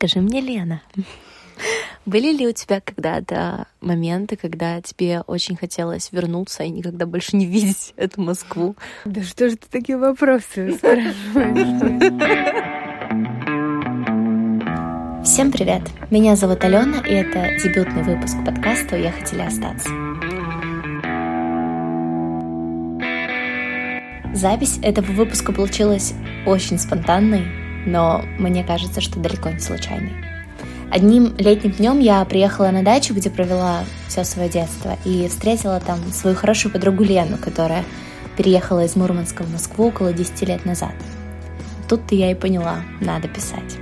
Скажи мне, Лена, были ли у тебя когда-то моменты, когда тебе очень хотелось вернуться и никогда больше не видеть эту Москву? Да что же ты такие вопросы спрашиваешь? Всем привет! Меня зовут Алена, и это дебютный выпуск подкаста «Уехать или остаться». Запись этого выпуска получилась очень спонтанной, но мне кажется, что далеко не случайной. Одним летним днем я приехала на дачу, где провела все свое детство, и встретила там свою хорошую подругу Лену, которая переехала из Мурманска в Москву около 10 лет назад. Тут-то я и поняла, надо писать.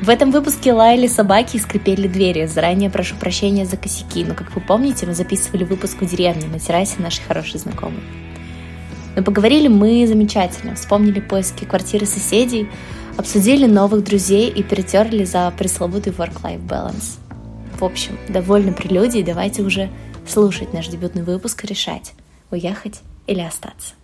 В этом выпуске лаяли собаки и скрипели двери. Заранее прошу прощения за косяки, но, как вы помните, мы записывали выпуск в деревне на террасе нашей хорошей знакомой. Но поговорили мы замечательно, вспомнили поиски квартиры соседей, обсудили новых друзей и перетерли за пресловутый work-life balance. В общем, довольно прелюдий, давайте уже слушать наш дебютный выпуск и решать, уехать или остаться.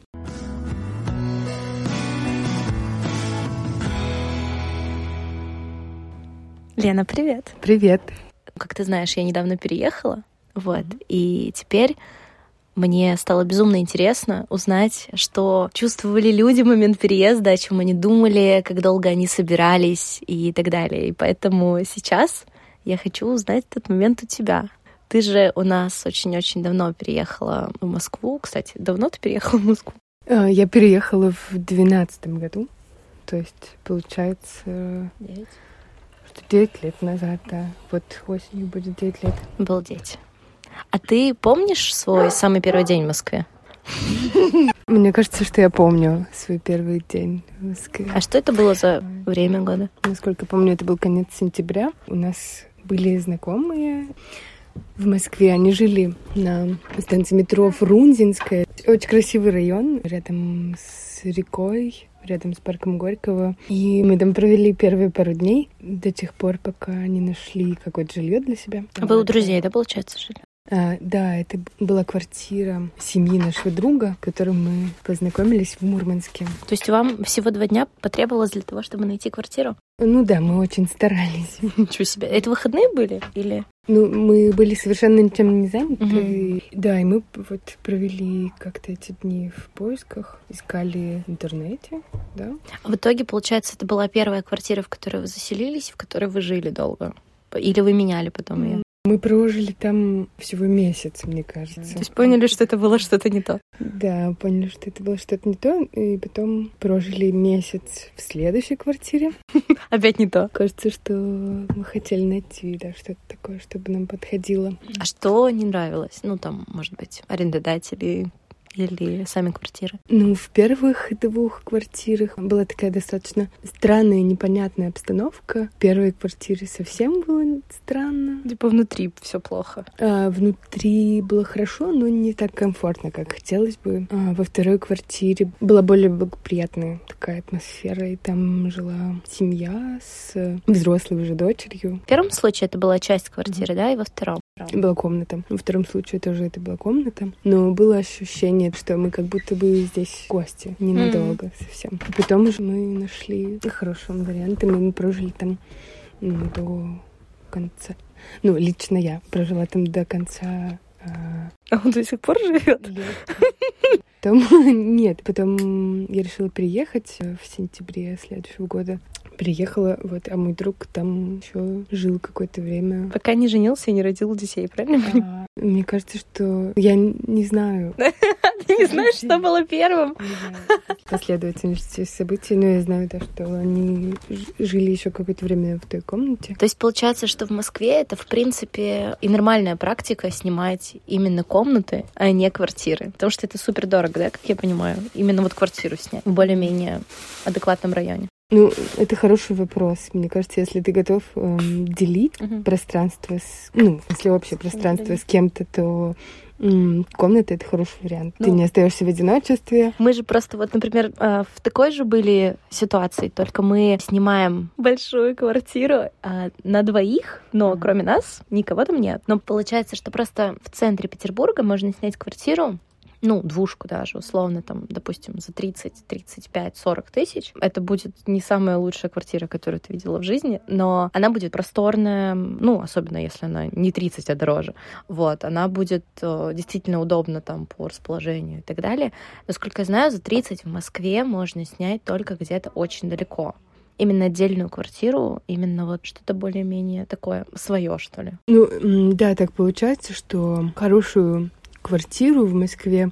Лена, привет. Привет. Как ты знаешь, я недавно переехала, вот, и теперь мне стало безумно интересно узнать, что чувствовали люди в момент переезда, о чем они думали, как долго они собирались и так далее. И поэтому сейчас я хочу узнать этот момент у тебя. Ты же у нас очень-очень давно переехала в Москву. Кстати, давно ты переехала в Москву? А, я переехала в двенадцатом году. То есть, получается... Девять? Что девять лет назад, да. Вот осенью будет девять лет. Обалдеть. А ты помнишь свой самый первый день в Москве? Мне кажется, что я помню свой первый день в Москве. А что это было за время года? Насколько помню, это был конец сентября. У нас были знакомые в Москве. Они жили на станции метро Фрунзенская. Очень красивый район, рядом с рекой, рядом с парком Горького. И мы там провели первые пару дней до тех пор, пока не нашли какое-то жилье для себя. А вы у друзей, да, получается, жили? А, да, это была квартира семьи нашего друга, которым мы познакомились в Мурманске. То есть вам всего два дня потребовалось для того, чтобы найти квартиру? Ну да, мы очень старались. Ничего себе. Это выходные были или? Ну, мы были совершенно ничем не заняты. Угу. Да, и мы вот провели как-то эти дни в поисках, искали в интернете, да. А в итоге, получается, это была первая квартира, в которой вы заселились, в которой вы жили долго? Или вы меняли потом ее? Мы прожили там всего месяц, мне кажется. То есть поняли, что это было что-то не то? Да, поняли, что это было что-то не то, и потом прожили месяц в следующей квартире. Опять не то. Кажется, что мы хотели найти, да, что-то такое, чтобы нам подходило. А что не нравилось? Ну, там, может быть, арендодатели, или сами квартиры? Ну, в первых двух квартирах была такая достаточно странная, непонятная обстановка. В первой квартире совсем было странно. Типа внутри все плохо. А, внутри было хорошо, но не так комфортно, как хотелось бы. А, во второй квартире была более благоприятная такая атмосфера, и там жила семья с взрослой уже дочерью. В первом случае это была часть квартиры, mm-hmm. да, и во втором? Была комната. Во втором случае тоже это была комната. Но было ощущение, что мы как будто бы здесь гости ненадолго mm. совсем. И потом уже мы нашли хороший вариант, и мы прожили там ну, до конца. Ну, лично я прожила там до конца. А, а он до сих пор живет? Потом нет, потом я решила приехать в сентябре следующего года приехала, вот, а мой друг там еще жил какое-то время. Пока не женился и не родил детей, правильно? А, мне кажется, что я не знаю. Ты не знаешь, что было первым? Последовательность событий, но я знаю, то, что они жили еще какое-то время в той комнате. То есть получается, что в Москве это, в принципе, и нормальная практика снимать именно комнаты, а не квартиры. Потому что это супер дорого, да, как я понимаю? Именно вот квартиру снять в более-менее адекватном районе. Ну, это хороший вопрос. Мне кажется, если ты готов эм, делить uh-huh. пространство, с, ну, если общее пространство с кем-то, то м- комната это хороший вариант. Ну, ты не остаешься в одиночестве. Мы же просто вот, например, э, в такой же были ситуации, только мы снимаем большую квартиру э, на двоих, но кроме нас никого там нет. Но получается, что просто в центре Петербурга можно снять квартиру ну, двушку даже, условно, там, допустим, за 30, 35, 40 тысяч, это будет не самая лучшая квартира, которую ты видела в жизни, но она будет просторная, ну, особенно если она не 30, а дороже. Вот, она будет э, действительно удобна там по расположению и так далее. Насколько я знаю, за 30 в Москве можно снять только где-то очень далеко именно отдельную квартиру, именно вот что-то более-менее такое свое, что ли. Ну, да, так получается, что хорошую квартиру в Москве,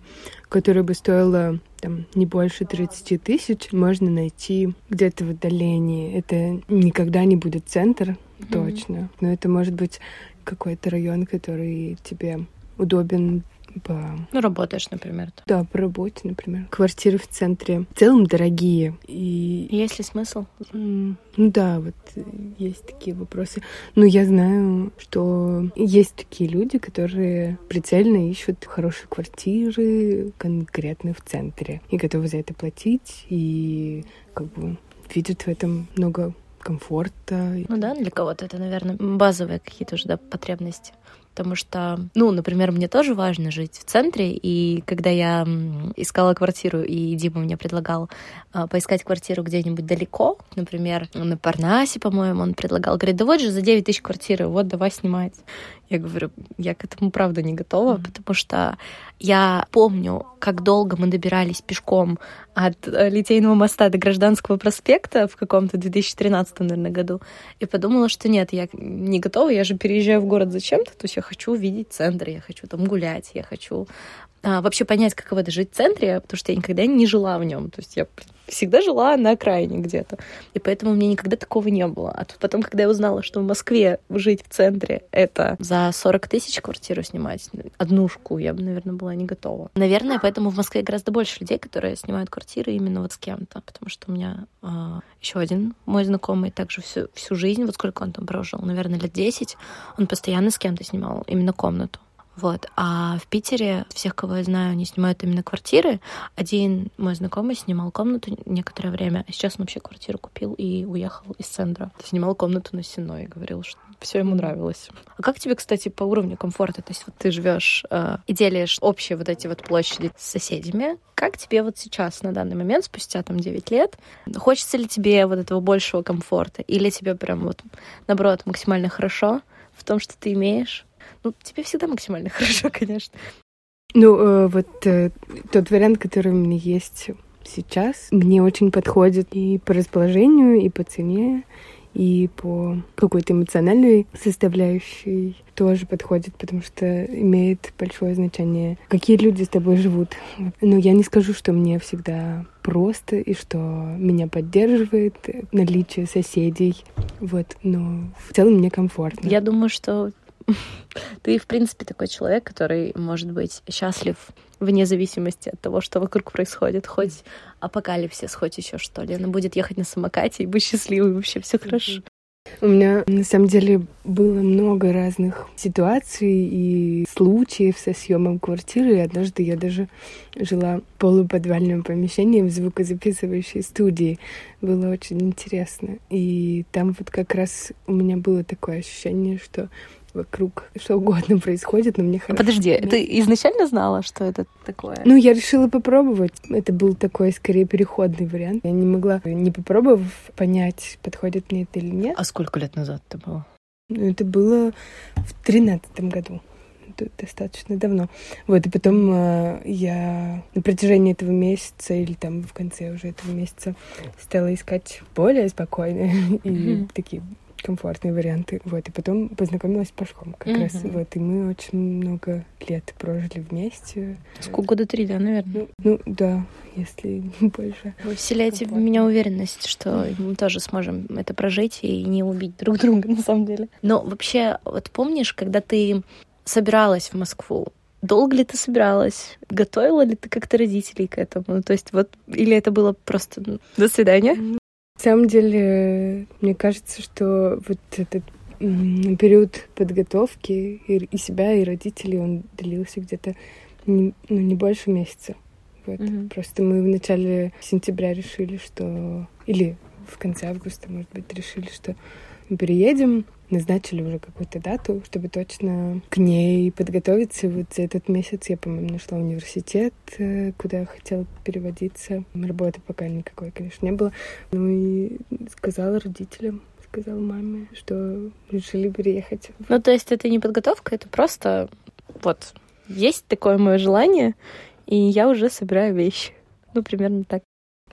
которая бы стоила там не больше 30 тысяч, можно найти где-то в отдалении. Это никогда не будет центр, mm-hmm. точно. Но это может быть какой-то район, который тебе удобен по... Ну, работаешь, например. Да, по работе, например. Квартиры в центре в целом дорогие. И... Есть ли смысл? Ну да, вот есть такие вопросы. Но я знаю, что есть такие люди, которые прицельно ищут хорошие квартиры конкретно в центре и готовы за это платить, и как бы видят в этом много комфорта. Ну да, для кого-то это, наверное, базовые какие-то уже да, потребности потому что, ну, например, мне тоже важно жить в центре, и когда я искала квартиру, и Дима мне предлагал э, поискать квартиру где-нибудь далеко, например, на Парнасе, по-моему, он предлагал, говорит, да вот же за 9 тысяч квартиры, вот давай снимать. Я говорю, я к этому правда не готова, mm-hmm. потому что я помню, как долго мы добирались пешком от э, Литейного моста до Гражданского проспекта в каком-то 2013, наверное, году, и подумала, что нет, я не готова, я же переезжаю в город зачем-то, то есть я хочу увидеть центр, я хочу там гулять, я хочу а, вообще понять, каково это жить в центре, потому что я никогда не жила в нем. То есть я всегда жила на окраине где-то. И поэтому у меня никогда такого не было. А тут потом, когда я узнала, что в Москве жить в центре — это за 40 тысяч квартиру снимать, однушку, я бы, наверное, была не готова. Наверное, поэтому в Москве гораздо больше людей, которые снимают квартиры именно вот с кем-то. Потому что у меня э, еще один мой знакомый также всю, всю жизнь, вот сколько он там прожил, наверное, лет 10, он постоянно с кем-то снимал именно комнату. Вот. А в Питере всех, кого я знаю, они снимают именно квартиры. Один мой знакомый снимал комнату некоторое время, а сейчас он вообще квартиру купил и уехал из центра. Снимал комнату на Сеной и говорил, что все ему нравилось. А как тебе, кстати, по уровню комфорта? То есть вот ты живешь э, и делишь общие вот эти вот площади с соседями. Как тебе вот сейчас, на данный момент, спустя там 9 лет, хочется ли тебе вот этого большего комфорта? Или тебе прям вот, наоборот, максимально хорошо в том, что ты имеешь? Ну, тебе всегда максимально хорошо, конечно. Ну, э, вот э, тот вариант, который у меня есть сейчас, мне очень подходит и по расположению, и по цене, и по какой-то эмоциональной составляющей тоже подходит, потому что имеет большое значение, какие люди с тобой живут. Но я не скажу, что мне всегда просто и что меня поддерживает наличие соседей. Вот, но в целом мне комфортно. Я думаю, что ты, в принципе, такой человек, который может быть счастлив вне зависимости от того, что вокруг происходит, хоть апокалипсис, хоть еще что ли. Она будет ехать на самокате и быть счастливой, вообще все хорошо. У меня на самом деле было много разных ситуаций и случаев со съемом квартиры. И однажды я даже жила в полуподвальном помещении в звукозаписывающей студии. Было очень интересно. И там вот как раз у меня было такое ощущение, что вокруг что угодно происходит, но мне хорошо. Подожди, ты изначально знала, что это такое? Ну, я решила попробовать. Это был такой, скорее, переходный вариант. Я не могла, не попробовав, понять, подходит мне это или нет. А сколько лет назад это было? Ну, это было в тринадцатом году. Это достаточно давно. Вот, и потом э, я на протяжении этого месяца или там в конце уже этого месяца стала искать более спокойные и такие комфортные варианты. Вот, и потом познакомилась с Пашком как mm-hmm. раз. Вот, и мы очень много лет прожили вместе. Сколько года три, да, наверное? Ну, ну да, если больше. Вы вселяете в меня уверенность, что мы тоже сможем это прожить и не убить друг друга, на самом деле. Но вообще, вот помнишь, когда ты собиралась в Москву, Долго ли ты собиралась? Готовила ли ты как-то родителей к этому? Ну, то есть вот, или это было просто ну, до свидания? На самом деле, мне кажется, что вот этот период подготовки и, и себя, и родителей, он длился где-то не, ну, не больше месяца. Вот. Mm-hmm. Просто мы в начале сентября решили, что... Или в конце августа, может быть, решили, что мы переедем. Назначили уже какую-то дату, чтобы точно к ней подготовиться. Вот за этот месяц я, по-моему, нашла университет, э, куда я хотела переводиться. Работы пока никакой, конечно, не было. Ну и сказала родителям, сказала маме, что решили переехать. Ну, то есть это не подготовка, это просто вот есть такое мое желание, и я уже собираю вещи. Ну, примерно так.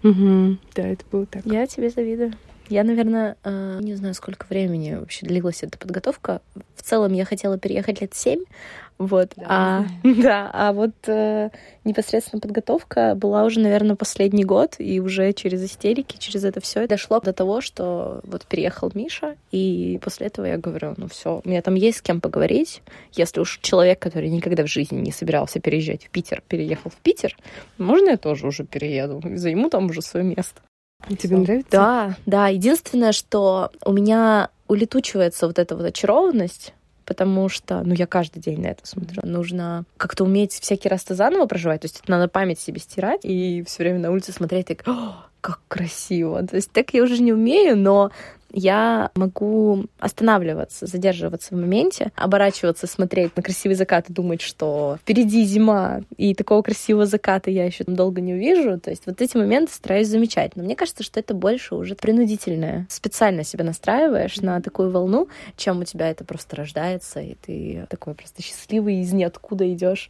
Угу, да, это было так. Я тебе завидую. Я, наверное, э, не знаю, сколько времени вообще длилась эта подготовка. В целом я хотела переехать лет семь, вот. Да, а, да, а вот э, непосредственно подготовка была уже, наверное, последний год, и уже через истерики, через это все дошло до того, что вот переехал Миша, и после этого я говорю, ну все, у меня там есть с кем поговорить. Если уж человек, который никогда в жизни не собирался переезжать в Питер, переехал в Питер, можно я тоже уже перееду, займу там уже свое место. Тебе нравится? Да, да. Единственное, что у меня улетучивается вот эта вот очарованность, потому что, ну, я каждый день на это смотрю. Нужно как-то уметь всякий раз то заново проживать, то есть это надо память себе стирать и все время на улице смотреть так, как красиво. То есть так я уже не умею, но я могу останавливаться, задерживаться в моменте, оборачиваться, смотреть на красивый закат и думать, что впереди зима, и такого красивого заката я еще долго не увижу. То есть вот эти моменты стараюсь замечать. Но мне кажется, что это больше уже принудительное. Специально себя настраиваешь на такую волну, чем у тебя это просто рождается, и ты такой просто счастливый из ниоткуда идешь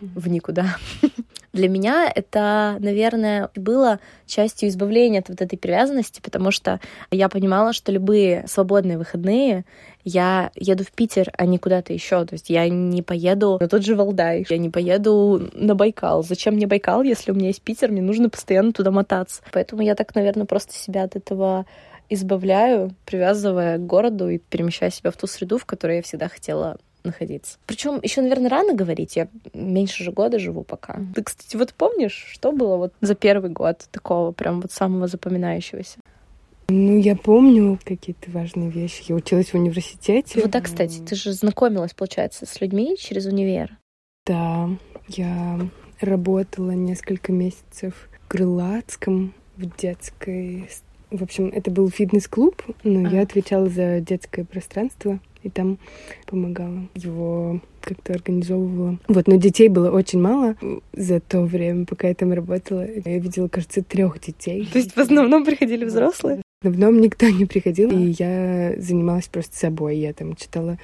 в никуда. Для меня это, наверное, было частью избавления от вот этой привязанности, потому что я понимала, что любые свободные выходные я еду в Питер, а не куда-то еще. То есть я не поеду на тот же Валдай, я не поеду на Байкал. Зачем мне Байкал, если у меня есть Питер, мне нужно постоянно туда мотаться. Поэтому я так, наверное, просто себя от этого избавляю, привязывая к городу и перемещая себя в ту среду, в которой я всегда хотела находиться. Причем еще, наверное, рано говорить. Я меньше же года живу пока. Ты, кстати, вот помнишь, что было вот за первый год такого прям вот самого запоминающегося? Ну, я помню какие-то важные вещи. Я училась в университете. Вот, да, кстати, ты же знакомилась, получается, с людьми через универ. Да, я работала несколько месяцев в Крылатском, в детской... В общем, это был фитнес-клуб, но а. я отвечала за детское пространство и там помогала его как-то организовывала. Вот, но детей было очень мало за то время, пока я там работала. Я видела, кажется, трех детей. То есть в основном приходили взрослые? В основном никто не приходил, и я занималась просто собой. Я там читала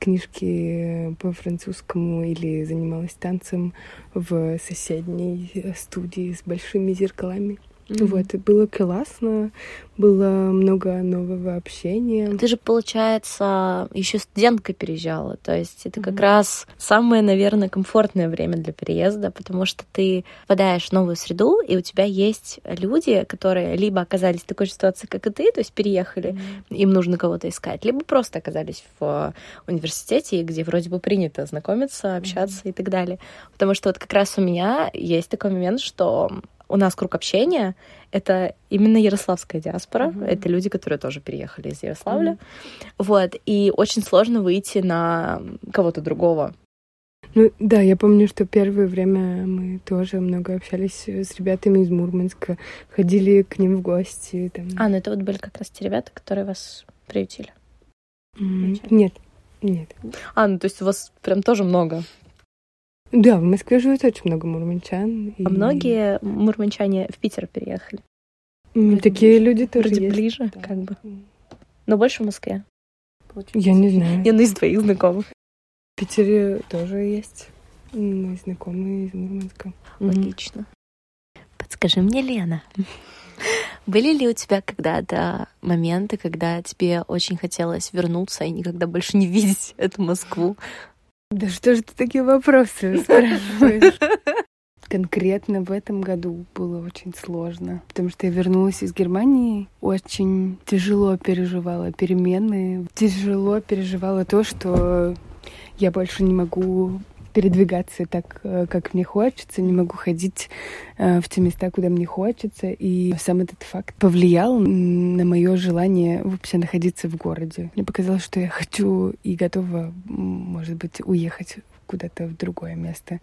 книжки по французскому или занималась танцем в соседней студии с большими зеркалами. Mm-hmm. Вот, и было классно, было много нового общения. Ты же, получается, еще студенткой переезжала, то есть это mm-hmm. как раз самое, наверное, комфортное время для переезда, потому что ты попадаешь в новую среду, и у тебя есть люди, которые либо оказались в такой же ситуации, как и ты, то есть переехали, mm-hmm. им нужно кого-то искать, либо просто оказались в университете, где вроде бы принято знакомиться, общаться mm-hmm. и так далее. Потому что вот как раз у меня есть такой момент, что у нас круг общения — это именно ярославская диаспора. Mm-hmm. Это люди, которые тоже переехали из Ярославля. Mm-hmm. Вот. И очень сложно выйти на кого-то другого. Ну да, я помню, что первое время мы тоже много общались с ребятами из Мурманска, ходили к ним в гости. Там. А, ну это вот были как раз те ребята, которые вас приютили? Mm-hmm. Нет, нет. А, ну то есть у вас прям тоже много да, в Москве живет очень много мурманчан. И... А многие мурманчане в Питер переехали. Mm, такие ближе. люди тоже Вроде есть. ближе, да. как бы. Но больше в Москве. Получается. Я не знаю. Я ну из твоих знакомых. В Питере тоже есть мои знакомые из Мурманска. Логично. Подскажи мне, Лена, были ли у тебя когда-то моменты, когда тебе очень хотелось вернуться и никогда больше не видеть эту Москву? Да что же ты такие вопросы спрашиваешь? Конкретно в этом году было очень сложно, потому что я вернулась из Германии, очень тяжело переживала перемены, тяжело переживала то, что я больше не могу передвигаться так, э, как мне хочется, не могу ходить э, в те места, куда мне хочется. И сам этот факт повлиял на мое желание вообще находиться в городе. Мне показалось, что я хочу и готова, может быть, уехать куда-то в другое место.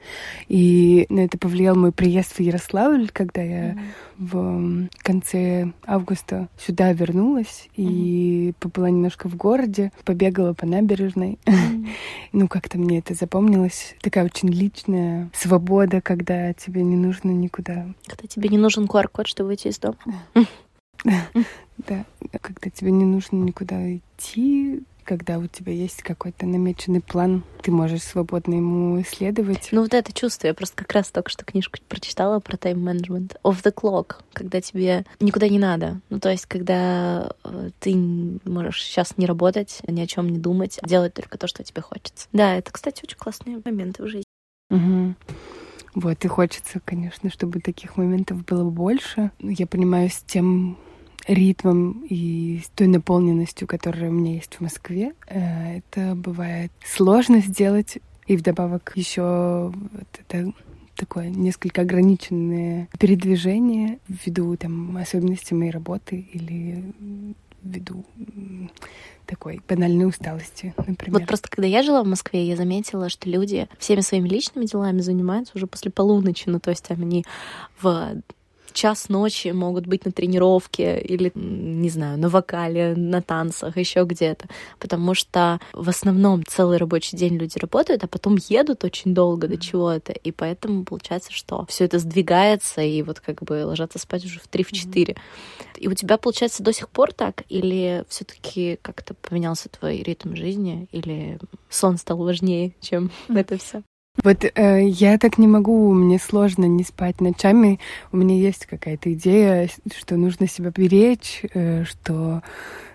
И на это повлиял мой приезд в Ярославль, когда я mm-hmm. в конце августа сюда вернулась mm-hmm. и побыла немножко в городе, побегала по набережной. Mm-hmm. ну, как-то мне это запомнилось. Такая очень личная свобода, когда тебе не нужно никуда. Когда тебе не нужен QR-код, чтобы выйти из дома. Да, когда тебе не нужно никуда идти, когда у тебя есть какой-то намеченный план, ты можешь свободно ему исследовать. Ну вот это чувство, я просто как раз только что книжку прочитала про тайм-менеджмент. Off the clock, когда тебе никуда не надо. Ну то есть, когда э, ты можешь сейчас не работать, ни о чем не думать, а делать только то, что тебе хочется. Да, это, кстати, очень классные моменты в жизни. Угу. Вот, и хочется, конечно, чтобы таких моментов было больше. Я понимаю, с тем ритмом и с той наполненностью, которая у меня есть в Москве, э, это бывает сложно сделать. И вдобавок еще вот это такое несколько ограниченное передвижение ввиду там особенностей моей работы или ввиду такой банальной усталости, например. Вот просто когда я жила в Москве, я заметила, что люди всеми своими личными делами занимаются уже после полуночи. Ну, то есть они в час ночи могут быть на тренировке или, не знаю, на вокале, на танцах, еще где-то. Потому что в основном целый рабочий день люди работают, а потом едут очень долго до чего-то. И поэтому получается, что все это сдвигается, и вот как бы ложатся спать уже в 3-4. Mm-hmm. И у тебя, получается, до сих пор так? Или все-таки как-то поменялся твой ритм жизни? Или сон стал важнее, чем mm-hmm. это все? Вот э, я так не могу, мне сложно не спать ночами. У меня есть какая-то идея, что нужно себя беречь, э, что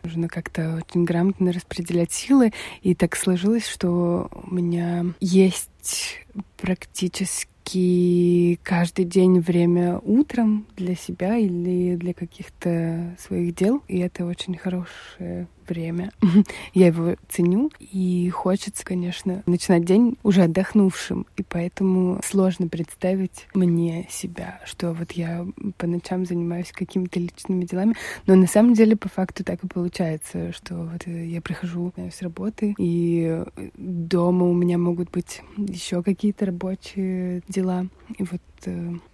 нужно как-то очень грамотно распределять силы. И так сложилось, что у меня есть практически каждый день время утром для себя или для каких-то своих дел. И это очень хорошее время. Я его ценю, и хочется, конечно, начинать день уже отдохнувшим, и поэтому сложно представить мне себя, что вот я по ночам занимаюсь какими-то личными делами, но на самом деле по факту так и получается, что вот я прихожу с работы, и дома у меня могут быть еще какие-то рабочие дела, и вот э,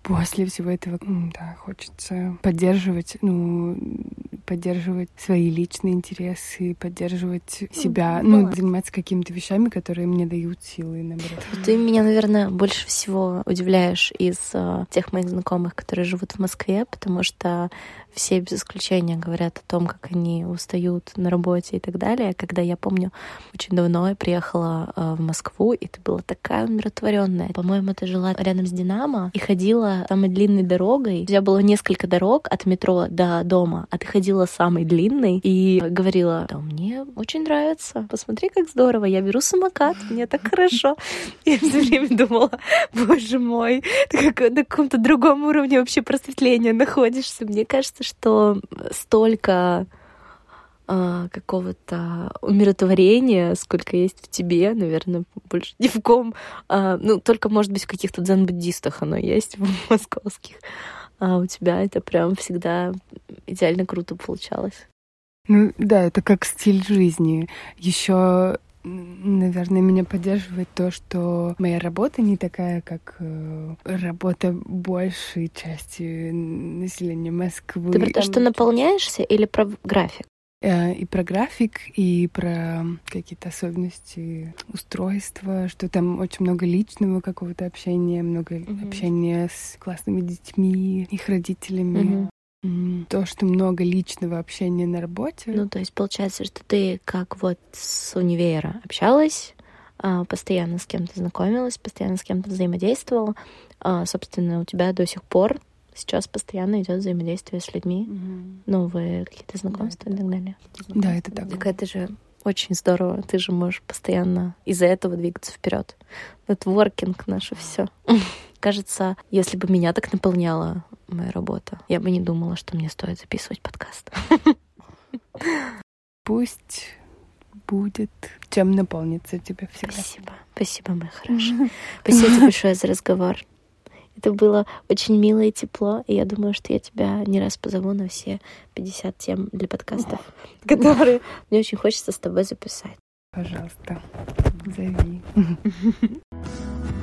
после всего этого, да, хочется поддерживать, ну, поддерживать свои личные интересы, поддерживать ну, себя, ну, ну заниматься какими-то вещами, которые мне дают силы, наоборот. Ты меня, наверное, больше всего удивляешь из uh, тех моих знакомых, которые живут в Москве, потому что все без исключения говорят о том, как они устают на работе и так далее. Когда я помню, очень давно я приехала uh, в Москву, и ты была такая умиротворенная. По-моему, ты жила рядом с Динамо и ходила самой длинной дорогой. У тебя было несколько дорог от метро до дома, а ты ходила самой длинной и говорила, да, мне очень нравится, посмотри, как здорово, я беру самокат, мне так хорошо. Я все время думала, боже мой, ты как на каком-то другом уровне вообще просветления находишься. Мне кажется, что столько а, какого-то умиротворения, сколько есть в тебе, наверное, больше ни в ком. А, ну, только, может быть, в каких-то дзен-буддистах оно есть, в московских. А у тебя это прям всегда идеально круто получалось. Ну да, это как стиль жизни. Еще Наверное, меня поддерживает то, что моя работа не такая, как э, работа большей части населения Москвы. Ты про то, что наполняешься или про график? Э, и про график, и про какие-то особенности устройства, что там очень много личного какого-то общения, много mm-hmm. общения с классными детьми, их родителями. Mm-hmm. То, что много личного общения на работе. Ну, то есть получается, что ты как вот с универа общалась, а, постоянно с кем-то знакомилась, постоянно с кем-то взаимодействовала. А, собственно, у тебя до сих пор сейчас постоянно идет взаимодействие с людьми, mm-hmm. новые какие-то знакомства да, и так далее. Да, это так. Так это же очень здорово. Ты же можешь постоянно из-за этого двигаться вперед. Нетворкинг наше все. Кажется, если бы меня так наполняла моя работа, я бы не думала, что мне стоит записывать подкаст. Пусть будет чем наполниться тебе всегда. Спасибо. Спасибо, моя хорошая. Спасибо тебе большое за разговор. Это было очень мило и тепло, и я думаю, что я тебя не раз позову на все 50 тем для подкастов, которые мне очень хочется с тобой записать. Пожалуйста, зови.